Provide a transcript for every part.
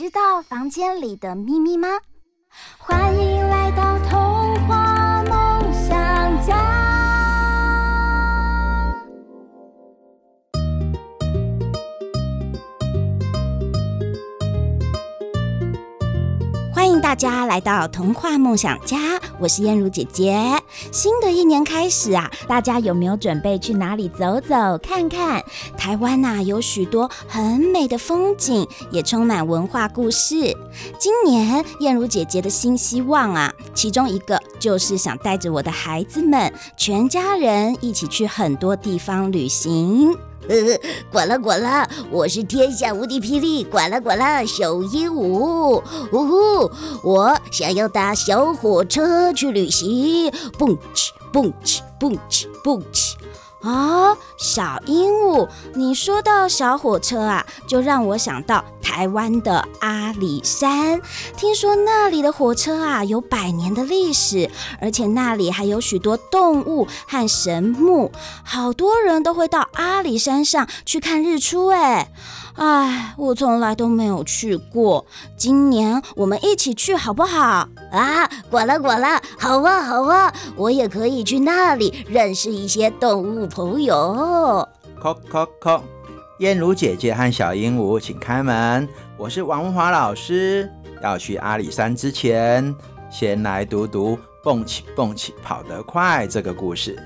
知道房间里的秘密吗？欢迎来到童话梦想家。大家来到童话梦想家，我是燕如姐姐。新的一年开始啊，大家有没有准备去哪里走走看看？台湾呐、有许多很美的风景，也充满文化故事。今年燕如姐姐的新希望啊，其中一个就是想带着我的孩子们，全家人一起去很多地方旅行。呃，管了管了，我是天下无敌霹雳，管了管了小鹦鹉，呜呼，我想要搭小火车去旅行，蹦起蹦起蹦起蹦起。哦，小鹦鹉，你说到小火车啊，就让我想到台湾的阿里山。听说那里的火车啊有百年的历史，而且那里还有许多动物和神木，好多人都会到阿里山上去看日出。哎，哎，我从来都没有去过，今年我们一起去好不好？啊，管了管了，好啊好啊，我也可以去那里认识一些动物朋友。叩叩叩，燕如姐姐和小鹦鹉，请开门。我是王华老师。要去阿里山之前，先来读读“蹦起蹦起跑得快”这个故事。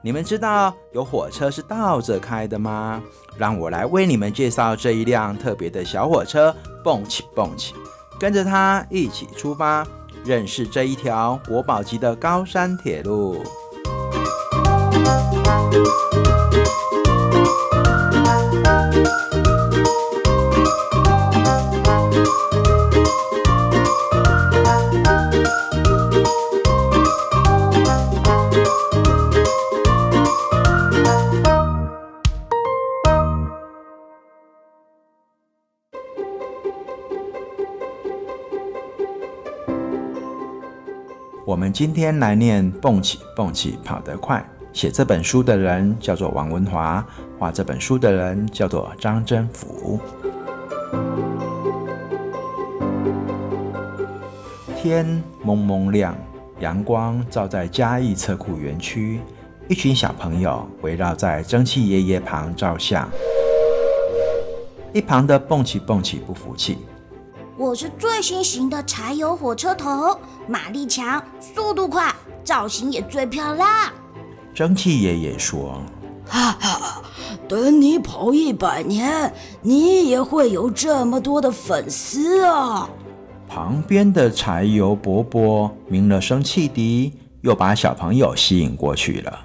你们知道有火车是倒着开的吗？让我来为你们介绍这一辆特别的小火车“蹦起蹦起”，跟着它一起出发。认识这一条国宝级的高山铁路。今天来念“蹦起蹦起跑得快”。写这本书的人叫做王文华，画这本书的人叫做张真福。天蒙蒙亮，阳光照在嘉义车库园区，一群小朋友围绕在蒸汽爷爷旁照相。一旁的蹦起蹦起不服气。我是最新型的柴油火车头，马力强，速度快，造型也最漂亮。蒸汽爷爷说：“哈哈，等你跑一百年，你也会有这么多的粉丝啊！”旁边的柴油伯伯鸣了声汽笛，又把小朋友吸引过去了。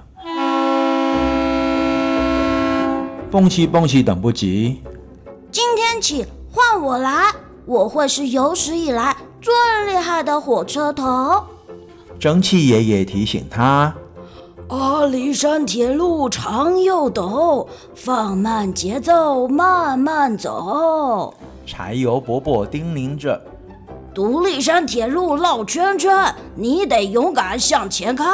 蹦起蹦起，等不及，今天起换我来。我会是有史以来最厉害的火车头。蒸汽爷爷提醒他：“阿里山铁路长又陡，放慢节奏，慢慢走。”柴油伯伯叮咛着：“独立山铁路绕圈圈，你得勇敢向前开。”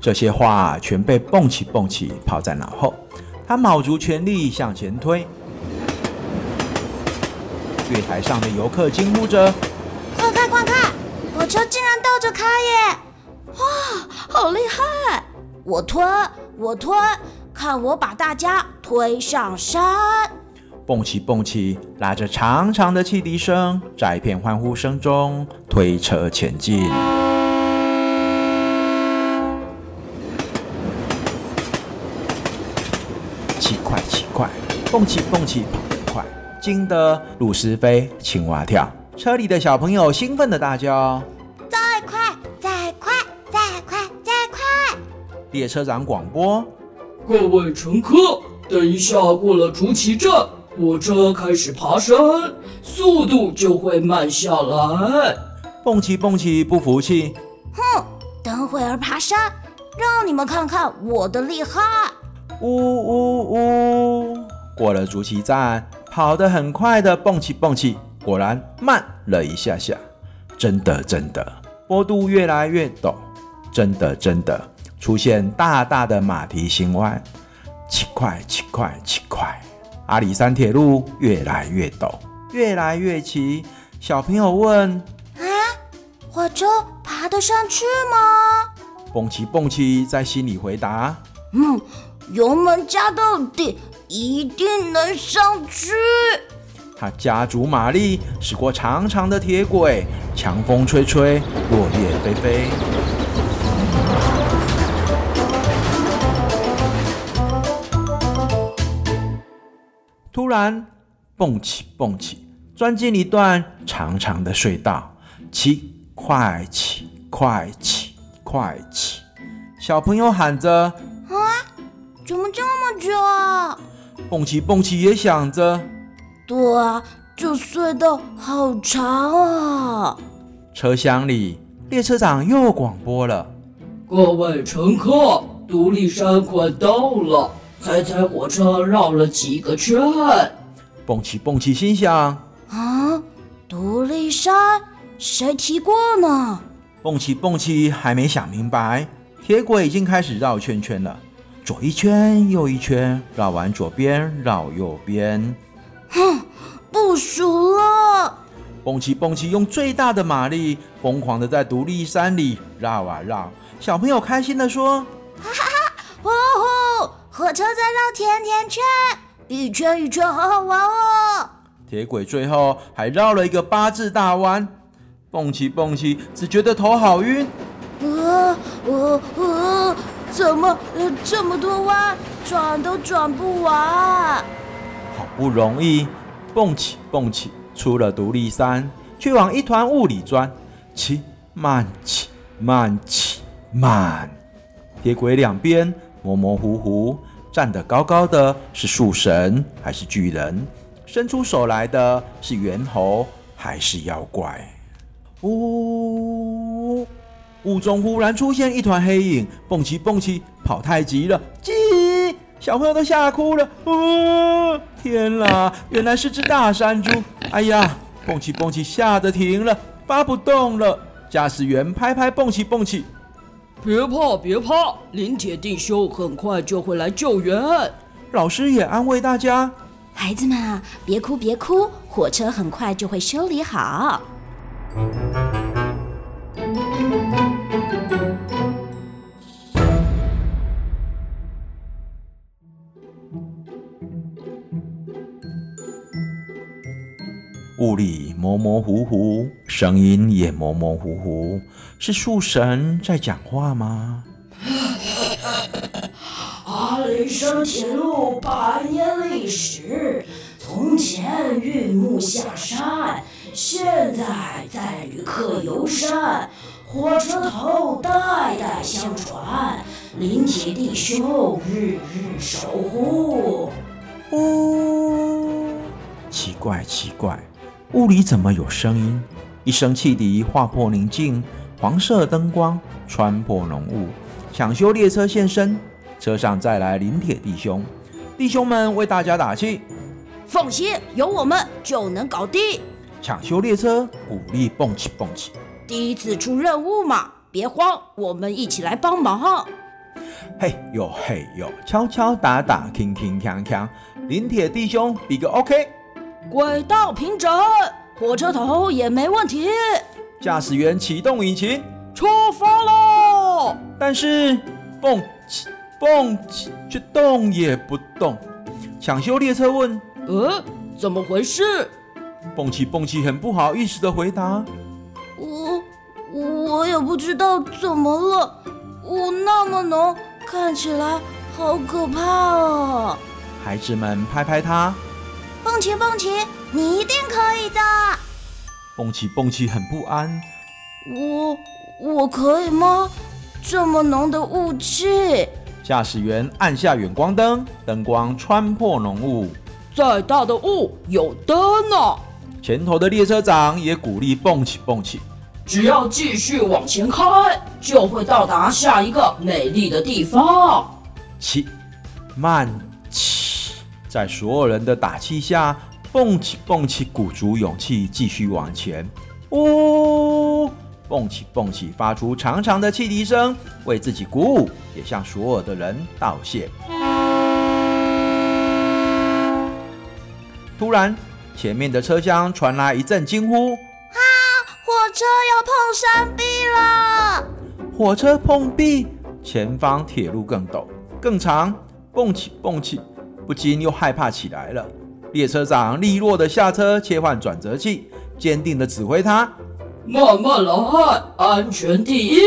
这些话全被蹦起蹦起抛在脑后，他卯足全力向前推。月台上的游客惊呼着：“快看快看，火车竟然倒着开耶！哇，好厉害！我推，我推，看我把大家推上山！”蹦起蹦起，拉着长长的汽笛声，在一片欢呼声中推车前进。起快起快，蹦起蹦起跑。惊得鹭鸶飞，青蛙跳，车里的小朋友兴奋地大叫：“再快，再快，再快，再快！”列车长广播：“各位乘客，等一下过了竹崎站，火车开始爬山，速度就会慢下来。蹦奇蹦奇不服气，哼，等会儿爬山，让你们看看我的厉害。呜呜呜！过了竹崎站，跑得很快的蹦起蹦起，果然慢了一下下。真的真的，坡度越来越陡，真的真的出现大大的马蹄形弯，七块七块七块。阿里山铁路越来越陡，越来越奇。小朋友问：啊，火车爬得上去吗？蹦起蹦起在心里回答：嗯，油门加到底，一定能上去。他加足马力，驶过长长的铁轨，强风吹吹，落叶飞飞。突然，蹦起蹦起，钻进一段长长的隧道，起，快起，快起，快起！小朋友喊着：“啊，怎么这么久啊？”蹦奇蹦奇也想着。对啊，这隧道好长啊！车厢里，列车长又广播了：“各位乘客，独立山快到了，猜猜火车绕了几个圈？”蹦奇蹦奇心想：“啊，独立山谁提过呢？”蹦奇蹦奇还没想明白，铁轨已经开始绕圈圈了，左一圈，右一圈，绕完左边，绕右边。哼，不熟了！蹦奇蹦奇用最大的马力，疯狂的在独立山里绕啊绕。小朋友开心的说：“哈哈哈！呼呼，火车在绕甜甜圈，一圈一圈，好好玩哦！”铁轨最后还绕了一个八字大弯，蹦奇蹦奇只觉得头好晕。呃呃呃，怎么这么多弯，转都转不完？好不容易蹦起蹦起出了独立山，却往一团雾里钻。起慢起慢起慢，铁轨两边模模糊糊，站得高高的是树神还是巨人？伸出手来的是猿猴还是妖怪？呜！雾中忽然出现一团黑影，蹦起蹦起跑太急了，急！小朋友都吓哭了。哦，天哪，原来是只大山猪！哎呀，蹦起蹦起吓得停了，发不动了。驾驶员拍拍蹦起蹦起，别怕别怕，林铁弟兄很快就会来救援。老师也安慰大家，孩子们啊，别哭别哭，火车很快就会修理好。里模模糊糊，声音也模模糊糊，是树神在讲话吗？阿里山铁路百年历史，从前运木下山，现在载旅客游山，火车头代代相传，林铁弟兄日日守护。哦，奇怪奇怪。雾里怎么有声音？一声汽笛划破宁静，黄色灯光穿破浓雾，抢修列车现身，车上再来临铁弟兄，弟兄们为大家打气，放心，有我们就能搞定。抢修列车鼓励蹦起蹦起，第一次出任务嘛，别慌，我们一起来帮忙。嘿呦嘿呦，敲敲打打，铿铿锵锵，临铁弟兄比个 OK。轨道平整，火车头也没问题。驾驶员启动引擎，出发喽！但是蹦起蹦起却动也不动。抢修列车问：“呃，怎么回事？”蹦起蹦起很不好意思的回答：“我我也不知道怎么了，雾那么浓，看起来好可怕哦。”孩子们拍拍他。蹦奇蹦奇，你一定可以的。蹦奇蹦奇很不安。我我可以吗？这么浓的雾气。驾驶员按下远光灯，灯光穿破浓雾。再大的雾有灯啊！前头的列车长也鼓励蹦起蹦起，只要继续往前开，就会到达下一个美丽的地方。起，慢起，在所有人的打气下，蹦起蹦起，鼓足勇气继续往前。呜，蹦起蹦起，发出长长的汽笛声，为自己鼓舞，也向所有的人道谢。突然，前面的车厢传来一阵惊呼：“啊，火车要碰山壁了！”火车碰壁，前方铁路更陡、更长，蹦起蹦起，不禁又害怕起来了。列车长利落的下车，切换转折器，坚定的指挥他：“慢慢来，安全第一。”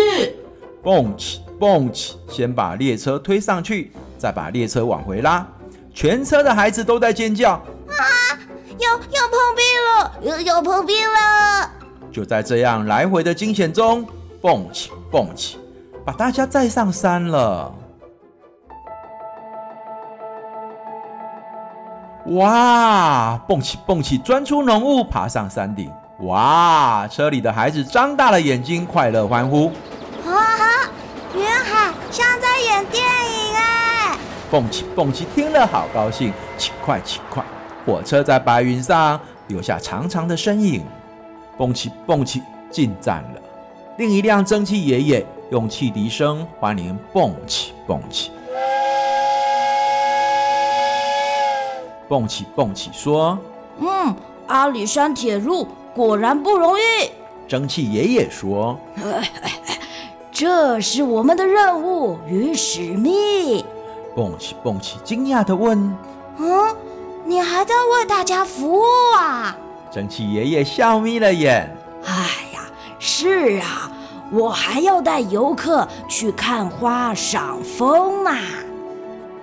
蹦起蹦起，先把列车推上去，再把列车往回拉。全车的孩子都在尖叫。啊！要要碰壁了，要要碰壁了！就在这样来回的惊险中，蹦起蹦起，把大家载上山了。哇！蹦起蹦起，钻出浓雾，爬上山顶。哇！车里的孩子张大了眼睛，快乐欢呼。啊哈！云海像在演电影哎！蹦起蹦起，听了好高兴，请快请快！火车在白云上留下长长的身影，蹦起蹦起，进站了。另一辆蒸汽爷爷用汽笛声欢迎蹦起蹦起，蹦起蹦起说：“嗯，阿里山铁路果然不容易。”蒸汽爷爷说：“ 这是我们的任务与使命。”蹦起蹦起，惊讶的问：“嗯？”你还在为大家服务啊？蒸汽爷爷笑眯了眼。哎呀，是啊，我还要带游客去看花、赏风呢。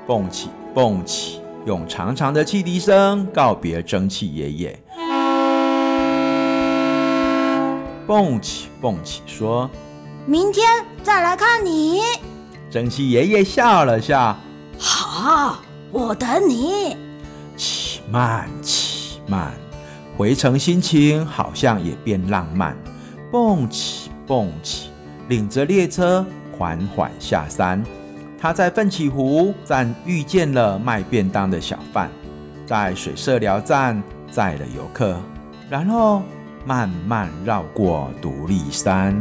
蹦起蹦起，用长长的汽笛声告别蒸汽爷爷。蹦起蹦起，说：“明天再来看你。”蒸汽爷爷笑了笑。好，我等你。起慢起慢，回程心情好像也变浪漫。蹦起蹦起，领着列车缓缓下山。他在奋起湖站遇见了卖便当的小贩，在水社寮站载了游客，然后慢慢绕过独立山。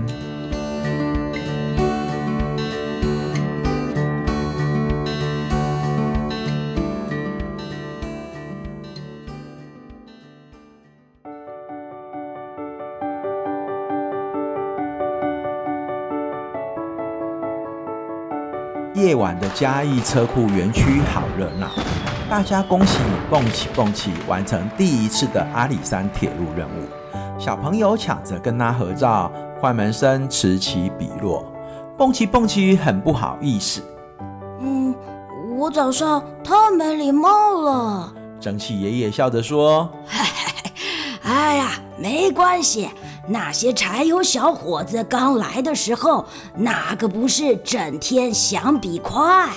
晚的嘉义车库园区好热闹，大家恭喜你蹦起蹦起完成第一次的阿里山铁路任务。小朋友抢着跟他合照，快门声此起彼落。蹦起蹦起很不好意思，嗯，我早上太没礼貌了。蒸汽爷爷笑着说：“ 哎呀，没关系。”那些柴油小伙子刚来的时候，哪个不是整天想比快？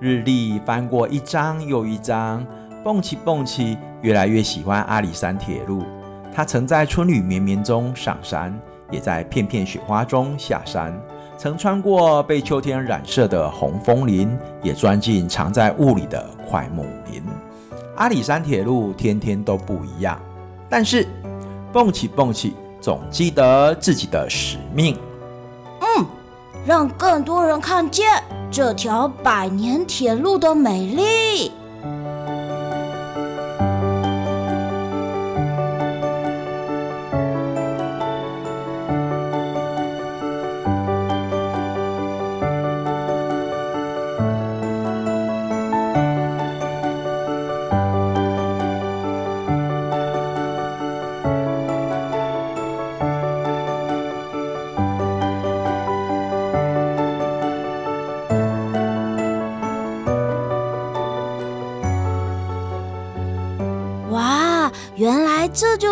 日历翻过一张又一张，蹦起蹦起，越来越喜欢阿里山铁路。他曾在春雨绵绵中上山，也在片片雪花中下山。曾穿过被秋天染色的红枫林，也钻进藏在雾里的桧木林。阿里山铁路天天都不一样，但是蹦起蹦起。总记得自己的使命。嗯，让更多人看见这条百年铁路的美丽。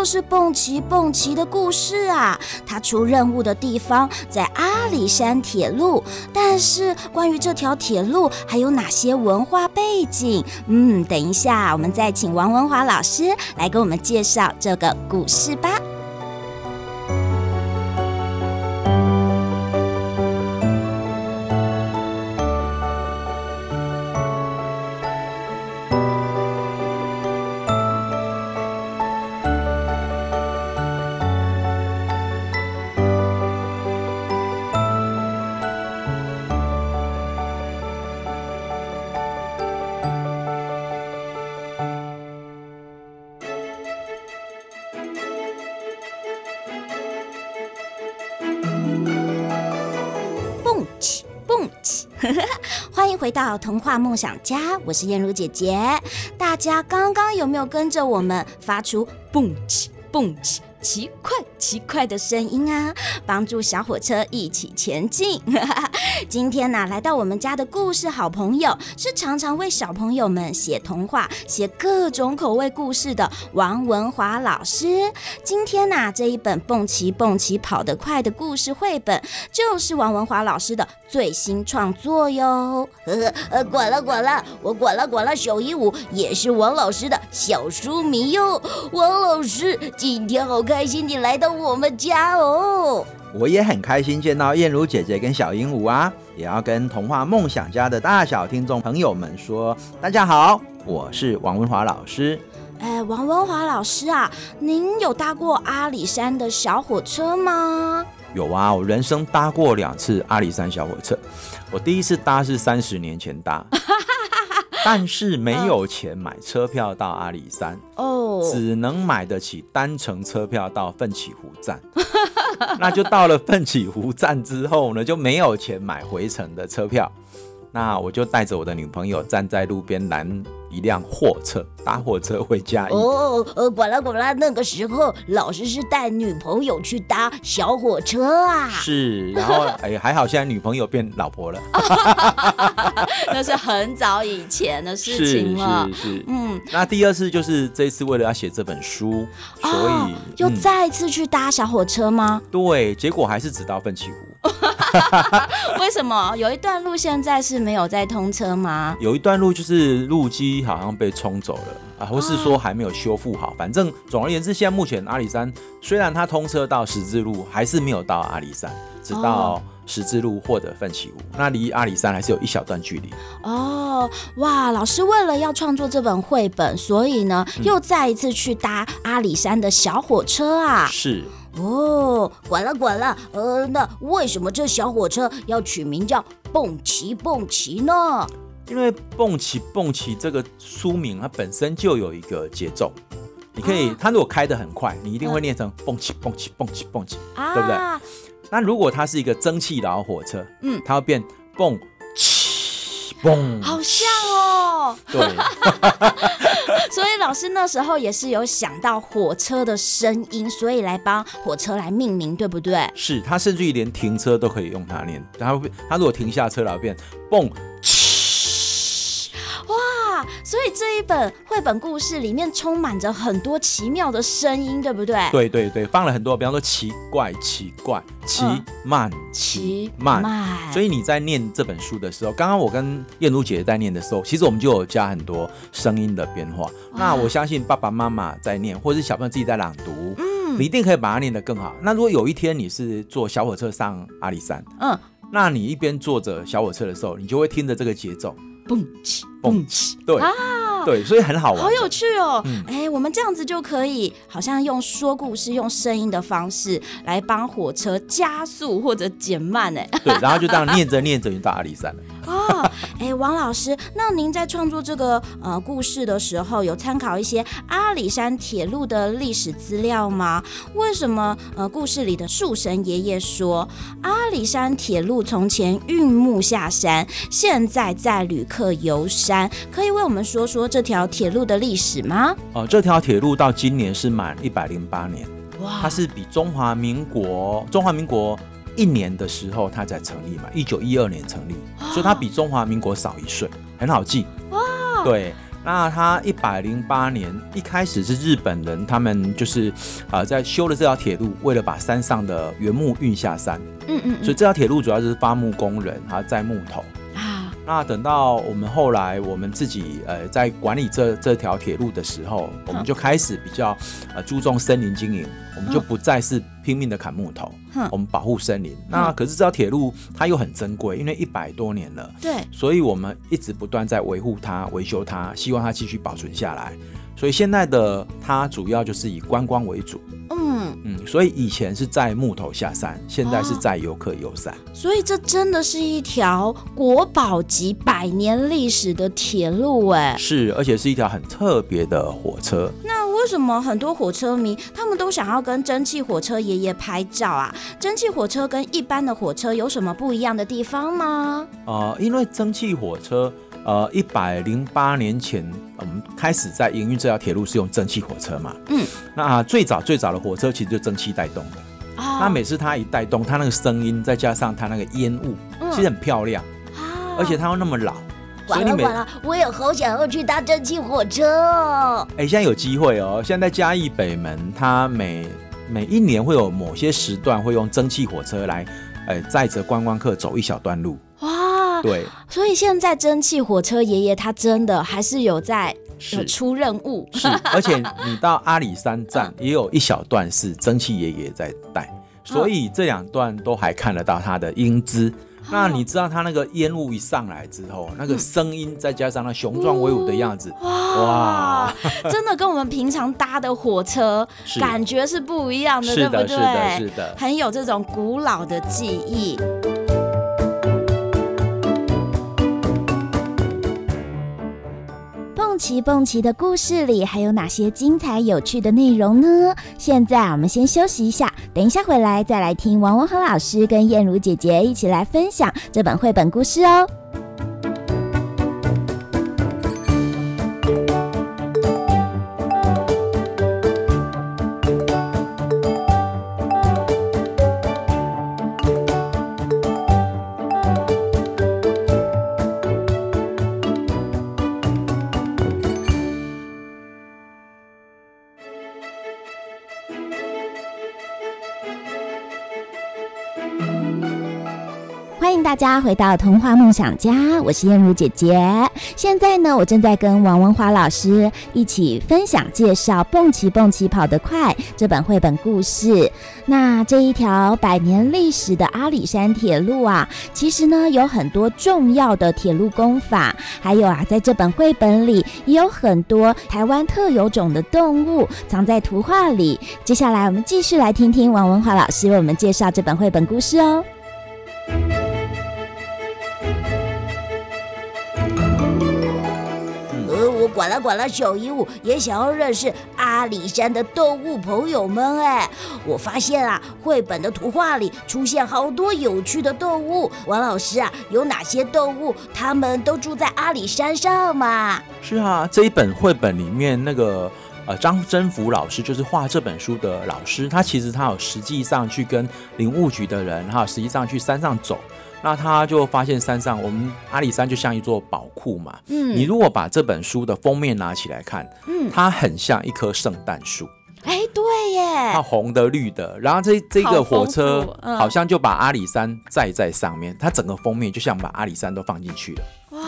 是蹦奇蹦奇的故事啊！他出任务的地方在阿里山铁路，但是关于这条铁路还有哪些文化背景？嗯，等一下我们再请王文华老师来给我们介绍这个故事吧。欢迎回到童话梦想家，我是燕如姐姐。大家刚刚有没有跟着我们发出蹦起蹦起奇怪奇怪的声音啊？帮助小火车一起前进。今天呢、来到我们家的故事好朋友是常常为小朋友们写童话、写各种口味故事的王文华老师。今天呢、这一本蹦奇蹦奇跑得快的故事绘本，就是王文华老师的最新创作哟。呵呵呃，管了管了，我管了管了，小鹦鹉也是王老师的小书迷哟。王老师，今天好开心你来到我们家哦。我也很开心见到燕如姐姐跟小鹦鹉啊，也要跟童话梦想家的大小听众朋友们说，大家好，我是王文华老师。哎，王文华老师啊，您有搭过阿里山的小火车吗？有啊，我人生搭过两次阿里山小火车，我第一次搭是三十年前搭。但是没有钱买车票到阿里山哦，只能买得起单程车票到奋起湖站。那就到了奋起湖站之后呢，就没有钱买回程的车票。那我就带着我的女朋友站在路边拦一辆货车，搭火车回家。哦，呃，管了管了，那个时候老师是带女朋友去搭小火车啊。是，然后 哎，还好现在女朋友变老婆了。那是很早以前的事情了。是是是，嗯。那第二次就是这一次为了要写这本书，所以、哦、又再一次去搭小火车吗？对，结果还是只到奋起湖。为什么有一段路现在是没有在通车吗？有一段路就是路基好像被冲走了啊，或是说还没有修复好。反正总而言之，现在目前阿里山虽然它通车到十字路，还是没有到阿里山，直到十字路或者奋起湖，那离阿里山还是有一小段距离。哦，哇！老师为了要创作这本绘本，所以呢，又再一次去搭阿里山的小火车啊。是。哦，管了管了，呃，那为什么这小火车要取名叫蹦奇蹦奇呢？因为蹦起蹦起这个书名它本身就有一个节奏，你可以，它如果开得很快，你一定会念成蹦起蹦起蹦起蹦起，对不对？那如果它是一个蒸汽老火车，嗯，它会变蹦起蹦，好像哦，对。所以老师那时候也是有想到火车的声音，所以来帮火车来命名，对不对？是，他甚至于连停车都可以用它念。他他如果停下车了，变蹦，哇！所以这一本绘本故事里面充满着很多奇妙的声音，对不对？对对对，放了很多，比方说奇怪、奇怪、奇慢、奇慢。所以你在念这本书的时候，刚刚我跟燕如姐姐在念的时候，其实我们就有加很多声音的变化。那我相信爸爸妈妈在念，或者是小朋友自己在朗读，嗯，你一定可以把它念得更好。那如果有一天你是坐小火车上阿里山，嗯，那你一边坐着小火车的时候，你就会听着这个节奏。蹦起蹦起，对啊，对，所以很好玩，好有趣哦。哎、嗯，我们这样子就可以，好像用说故事、用声音的方式来帮火车加速或者减慢，哎，对，然后就这样念着念着就到阿里山了。哦，哎，王老师，那您在创作这个呃故事的时候，有参考一些阿里山铁路的历史资料吗？为什么呃故事里的树神爷爷说阿里山铁路从前运木下山，现在载旅客游山？可以为我们说说这条铁路的历史吗？哦、呃，这条铁路到今年是满一百零八年，哇，它是比中华民国中华民国。一年的时候，它才成立嘛，一九一二年成立，所以它比中华民国少一岁，很好记。哇，对。那他一百零八年一开始是日本人，他们就是啊、呃、在修了这条铁路，为了把山上的原木运下山。嗯嗯，所以这条铁路主要就是伐木工人，他载木头。啊，那等到我们后来我们自己呃在管理这这条铁路的时候，我们就开始比较呃注重森林经营，我们就不再是拼命的砍木头，嗯、我们保护森林。那可是这条铁路它又很珍贵，因为一百多年了，对，所以我们一直不断在维护它、维修它，希望它继续保存下来。所以现在的它主要就是以观光为主。嗯嗯，所以以前是载木头下山，现在是载游客游山。所以这真的是一条国宝级百年历史的铁路哎。是，而且是一条很特别的火车。那为什么很多火车迷他们都想要跟蒸汽火车爷爷拍照啊？蒸汽火车跟一般的火车有什么不一样的地方吗？呃，因为蒸汽火车，呃，一百零八年前我们开始在营运这条铁路是用蒸汽火车嘛。嗯，那、呃、最早最早的火车其实就蒸汽带动的。哦、那每次它一带动，它那个声音再加上它那个烟雾，嗯、其实很漂亮。啊、而且它又那么老。完了完了，我也好想要去搭蒸汽火车哦！哎、欸，现在有机会哦！现在在嘉义北门，它每每一年会有某些时段会用蒸汽火车来，哎、欸，载着观光客走一小段路。哇，对，所以现在蒸汽火车爷爷他真的还是有在有出任务，是，而且你到阿里山站也有一小段是蒸汽爷爷在带，所以这两段都还看得到他的英姿。那你知道他那个烟雾一上来之后，那个声音再加上那雄壮威武的样子，哇，哇。真的跟我们平常搭的火车感觉是不一样的，对不对？是的，是的，很有这种古老的记忆。蹦奇蹦奇的故事里还有哪些精彩有趣的内容呢？现在我们先休息一下，等一下回来再来听王文和老师跟燕如姐姐一起来分享这本绘本故事哦。大家回到童话梦想家，我是燕如姐姐。现在呢，我正在跟王文华老师一起分享介绍《蹦奇蹦奇跑得快》这本绘本故事。那这一条百年历史的阿里山铁路啊，其实呢有很多重要的铁路工法，还有啊，在这本绘本里也有很多台湾特有种的动物藏在图画里。接下来我们继续来听听王文华老师为我们介绍这本绘本故事哦。管了管了，小鹦鹉也想要认识阿里山的动物朋友们哎！我发现啊，绘本的图画里出现好多有趣的动物。王老师啊，有哪些动物？他们都住在阿里山上吗？是啊，这一本绘本里面那个呃张真福老师就是画这本书的老师，他其实他有实际上去跟林务局的人哈，实际上去山上走。那他就发现山上，我们阿里山就像一座宝库嘛。嗯，你如果把这本书的封面拿起来看，嗯，它很像一棵圣诞树。哎，对耶，它红的绿的，然后这这个火车好像就把阿里山载在上面，它整个封面就像把阿里山都放进去了。哇，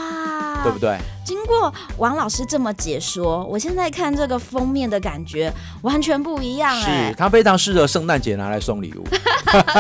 对不对？经过王老师这么解说，我现在看这个封面的感觉完全不一样哎。是，它非常适合圣诞节拿来送礼物。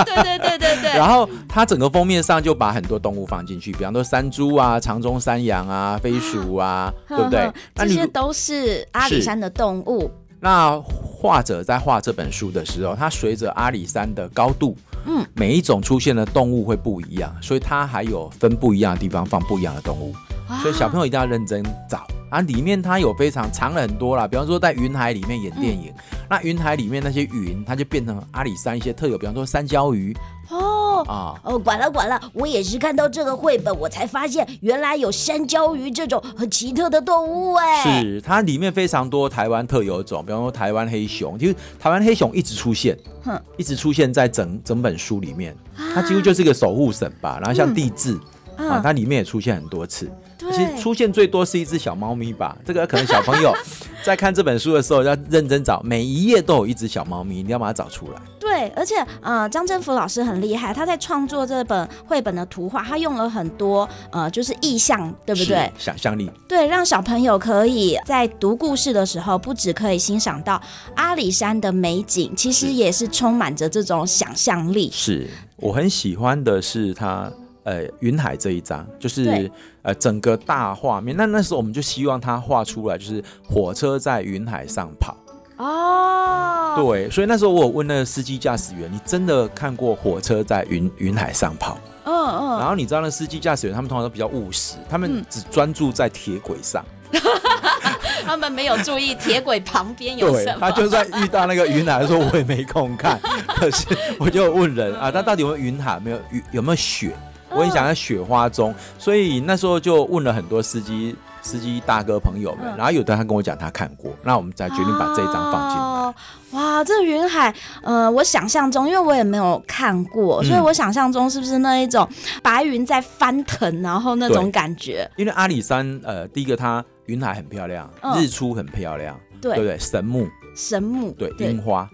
对对对对对。然后它整个封面上就把很多动物放进去，比方说山猪啊、长鬃山羊啊、飞鼠啊，啊 对不对？这些都是阿里山的动物。那画者在画这本书的时候，他随着阿里山的高度，嗯，每一种出现的动物会不一样，所以它还有分不一样的地方放不一样的动物，所以小朋友一定要认真找啊。里面它有非常藏了很多啦，比方说在云海里面演电影，嗯、那云海里面那些云，它就变成阿里山一些特有，比方说山椒鱼。哦啊哦，管了管了，我也是看到这个绘本，我才发现原来有山椒鱼这种很奇特的动物哎。是，它里面非常多台湾特有种，比方说台湾黑熊，其实台湾黑熊一直出现，哼，一直出现在整整本书里面，它几乎就是一个守护神吧。然后像地质、嗯、啊，它里面也出现很多次，其实出现最多是一只小猫咪吧？这个可能小朋友 在看这本书的时候要认真找，每一页都有一只小猫咪，你要把它找出来。对，而且呃，张振福老师很厉害，他在创作这本绘本的图画，他用了很多呃，就是意象，对不对？想象力。对，让小朋友可以在读故事的时候，不只可以欣赏到阿里山的美景，其实也是充满着这种想象力。是我很喜欢的是他呃云海这一张，就是呃整个大画面。那那时候我们就希望他画出来，就是火车在云海上跑。哦，对，所以那时候我有问那个司机驾驶员，你真的看过火车在云云海上跑？嗯嗯。然后你知道那司机驾驶员他们通常都比较务实，他们只专注在铁轨上，他们没有注意铁轨旁边有什么。他就算遇到那个云海，说我也没空看。可是我就问人啊，那到底有没有云海？没有，有没有雪？我很想在雪花中，所以那时候就问了很多司机。司机大哥朋友们，然后有的他跟我讲他看过，那我们才决定把这一张放进来。哦、哇，这个云海，呃，我想象中，因为我也没有看过，所以我想象中是不是那一种白云在翻腾，然后那种感觉？因为阿里山，呃，第一个它云海很漂亮，嗯、日出很漂亮，对，对不对？神木，神木，对，樱花啊，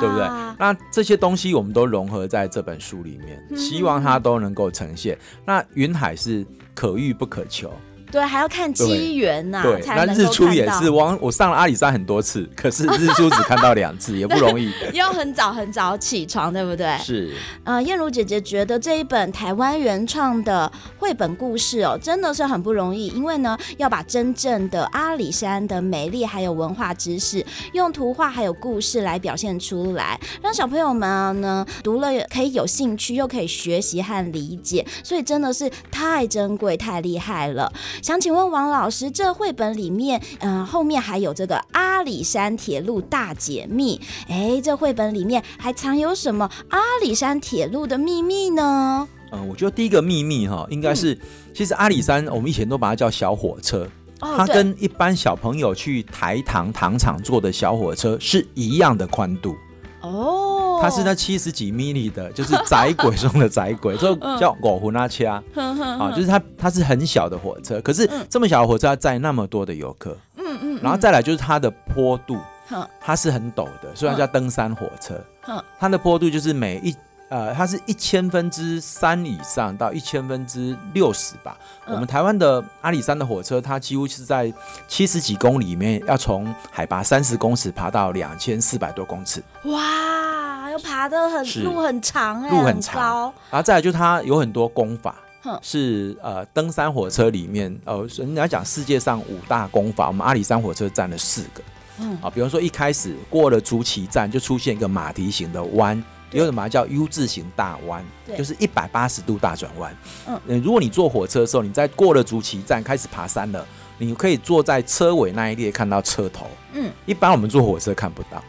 对不对？那这些东西我们都融合在这本书里面，希望它都能够呈现。那云海是可遇不可求。对，还要看机缘呐，对，那日出也是，我我上了阿里山很多次，可是日出只看到两次，也不容易。要很早很早起床，对不对？是。呃，燕如姐姐觉得这一本台湾原创的绘本故事哦，真的是很不容易，因为呢，要把真正的阿里山的美丽还有文化知识，用图画还有故事来表现出来，让小朋友们呢读了可以有兴趣，又可以学习和理解，所以真的是太珍贵、太厉害了。想请问王老师，这绘本里面，嗯、呃，后面还有这个阿里山铁路大解密，哎，这绘本里面还藏有什么阿里山铁路的秘密呢？嗯，我觉得第一个秘密哈，应该是，嗯、其实阿里山我们以前都把它叫小火车，哦、它跟一般小朋友去台糖糖厂坐的小火车是一样的宽度。哦，它是那七十几米里的，就是窄轨中的窄轨，就叫五分仔车啊，就是它它是很小的火车，可是这么小的火车要载那么多的游客，嗯嗯，然后再来就是它的坡度，它是很陡的，所以它叫登山火车，它的坡度就是每一。呃，它是一千分之三以上到一千分之六十吧。嗯、我们台湾的阿里山的火车，它几乎是在七十几公里里面，要从海拔三十公尺爬到两千四百多公尺。哇，要爬的很路很长哎，路很长。然后再来就它有很多功法，是呃登山火车里面，呃，人家讲世界上五大功法，我们阿里山火车占了四个。嗯啊，比方说一开始过了竹崎站，就出现一个马蹄形的弯。有什么叫 U 字形大弯？对就是一百八十度大转弯。嗯，如果你坐火车的时候，你在过了竹崎站开始爬山了，你可以坐在车尾那一列看到车头。嗯，一般我们坐火车看不到。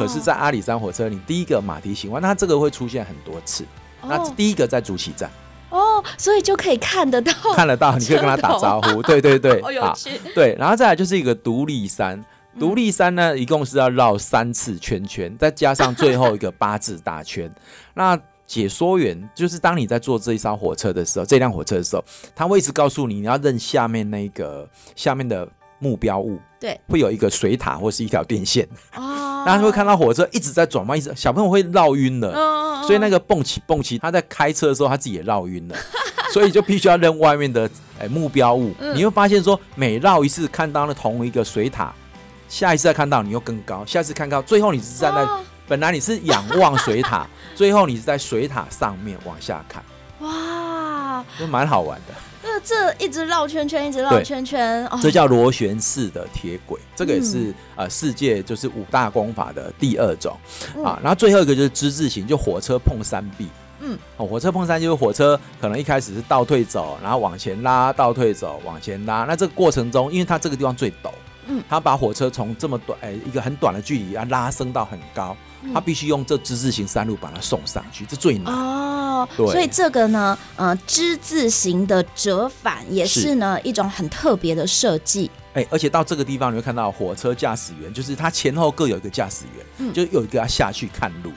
哦，可是，在阿里山火车，你第一个马蹄形弯，那它这个会出现很多次。哦，那第一个在主起站。哦，所以就可以看得到，看得到，你可以跟他打招呼。对对对，好有趣。对，然后再来就是一个独立山。独立山呢，一共是要绕三次圈圈，再加上最后一个八字大圈。那解说员就是当你在坐这一艘火车的时候，这辆火车的时候，他会一直告诉你，你要认下面那个下面的目标物，对，会有一个水塔或是一条电线。哦，然后会看到火车一直在转弯，一直小朋友会绕晕了。哦，所以那个蹦起蹦起，他在开车的时候他自己也绕晕了，所以就必须要扔外面的哎目标物。嗯，你会发现说，每绕一次看到了同一个水塔。下一次再看到你又更高，下次看到最后你是站在，哦、本来你是仰望水塔，最后你是在水塔上面往下看，哇，都蛮好玩的。那这一直绕圈圈，一直绕圈圈，哦、这叫螺旋式的铁轨，这个也是、嗯、呃世界就是五大功法的第二种、嗯、啊。然后最后一个就是之字形，就火车碰山壁。嗯，哦，火车碰山就是火车可能一开始是倒退走，然后往前拉，倒退走，往前拉。那这个过程中，因为它这个地方最陡。嗯，他把火车从这么短，哎，一个很短的距离啊拉升到很高，它必须用这之字形山路把它送上去，这最难哦。对，所以这个呢，呃，之字形的折返也是呢是一种很特别的设计。哎，而且到这个地方你会看到火车驾驶员，就是他前后各有一个驾驶员，嗯，就有一个要下去看路。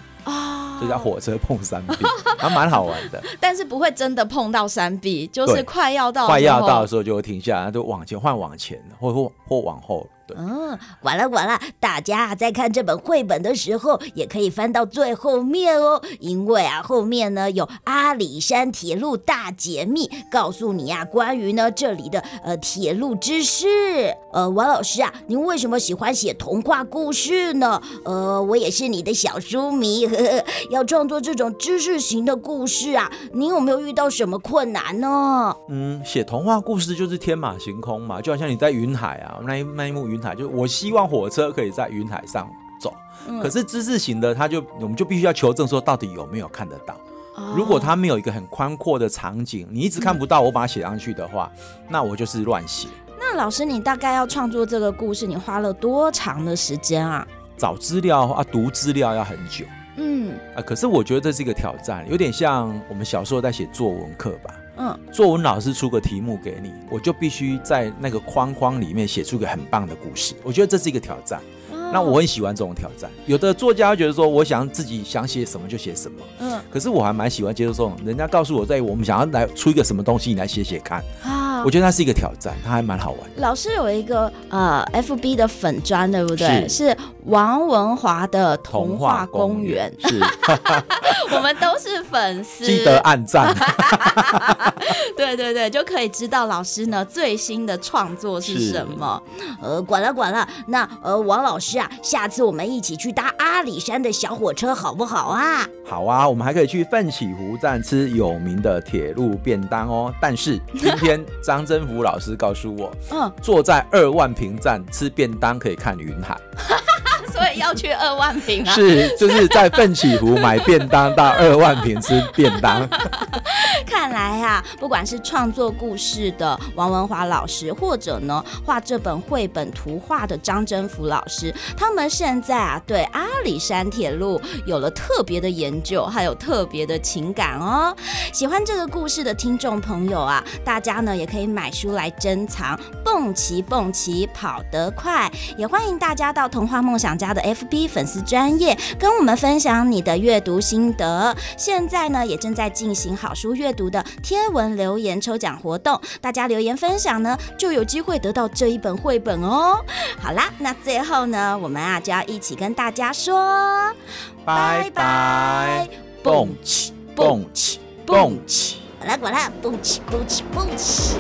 就叫火车碰山壁，还蛮好玩的。但是不会真的碰到山壁，就是快要到快要到的时候就会停下来，就往前换往前，或或或往后。嗯，管了管了，大家在看这本绘本的时候，也可以翻到最后面哦，因为啊，后面呢有阿里山铁路大解密，告诉你啊，关于呢这里的呃铁路知识。呃，王老师啊，您为什么喜欢写童话故事呢？呃，我也是你的小书迷，呵呵，要创作这种知识型的故事啊，您有没有遇到什么困难呢？嗯，写童话故事就是天马行空嘛，就好像你在云海啊，那一那一幕云。就是我希望火车可以在云海上走，嗯、可是知识型的，他就我们就必须要求证说到底有没有看得到。哦、如果他没有一个很宽阔的场景，你一直看不到，我把它写上去的话，嗯、那我就是乱写。那老师，你大概要创作这个故事，你花了多长的时间啊？找资料啊，读资料要很久。嗯啊，可是我觉得这是一个挑战，有点像我们小时候在写作文课吧。嗯，作文老师出个题目给你，我就必须在那个框框里面写出个很棒的故事。我觉得这是一个挑战。哦、那我很喜欢这种挑战。有的作家觉得说，我想自己想写什么就写什么。嗯，可是我还蛮喜欢接受这种，人家告诉我，在我们想要来出一个什么东西，你来写写看。啊，我觉得它是一个挑战，它还蛮好玩。老师有一个呃，FB 的粉砖，对不对？是，是王文华的童话公园。是，我们都是粉丝，记得按赞。对对对，就可以知道老师呢最新的创作是什么。呃，管了管了，那呃，王老师啊，下次我们一起去搭阿里山的小火车好不好啊？好啊，我们还可以去奋起湖站吃有名的铁路便当哦。但是今天张真福老师告诉我，嗯，坐在二万坪站吃便当可以看云海。所以要去二万坪啊？是，就是在奋起湖买便当到二万坪吃便当。看来啊，不管是创作故事的王文华老师，或者呢画这本绘本图画的张真福老师，他们现在啊对阿里山铁路有了特别的研究，还有特别的情感哦。喜欢这个故事的听众朋友啊，大家呢也可以买书来珍藏。蹦奇蹦奇跑得快，也欢迎大家到童话梦想家的 FB 粉丝专业跟我们分享你的阅读心得。现在呢也正在进行好书阅读的贴文留言抽奖活动，大家留言分享呢就有机会得到这一本绘本哦。好啦，那最后呢我们啊就要一起跟大家说拜拜，蹦起蹦起蹦起，滚啦，滚啦，蹦起蹦起蹦奇。